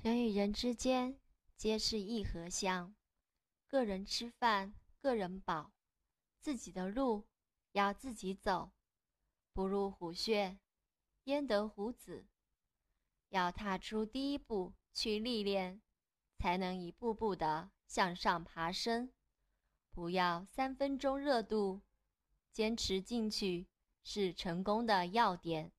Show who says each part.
Speaker 1: 人与人之间皆是一盒香个人吃饭个人饱自己的路要自己走不入虎穴焉得虎子？要踏出第一步去历练才能一步步的向上爬升。不要三分钟热度坚持进去是成功的要点。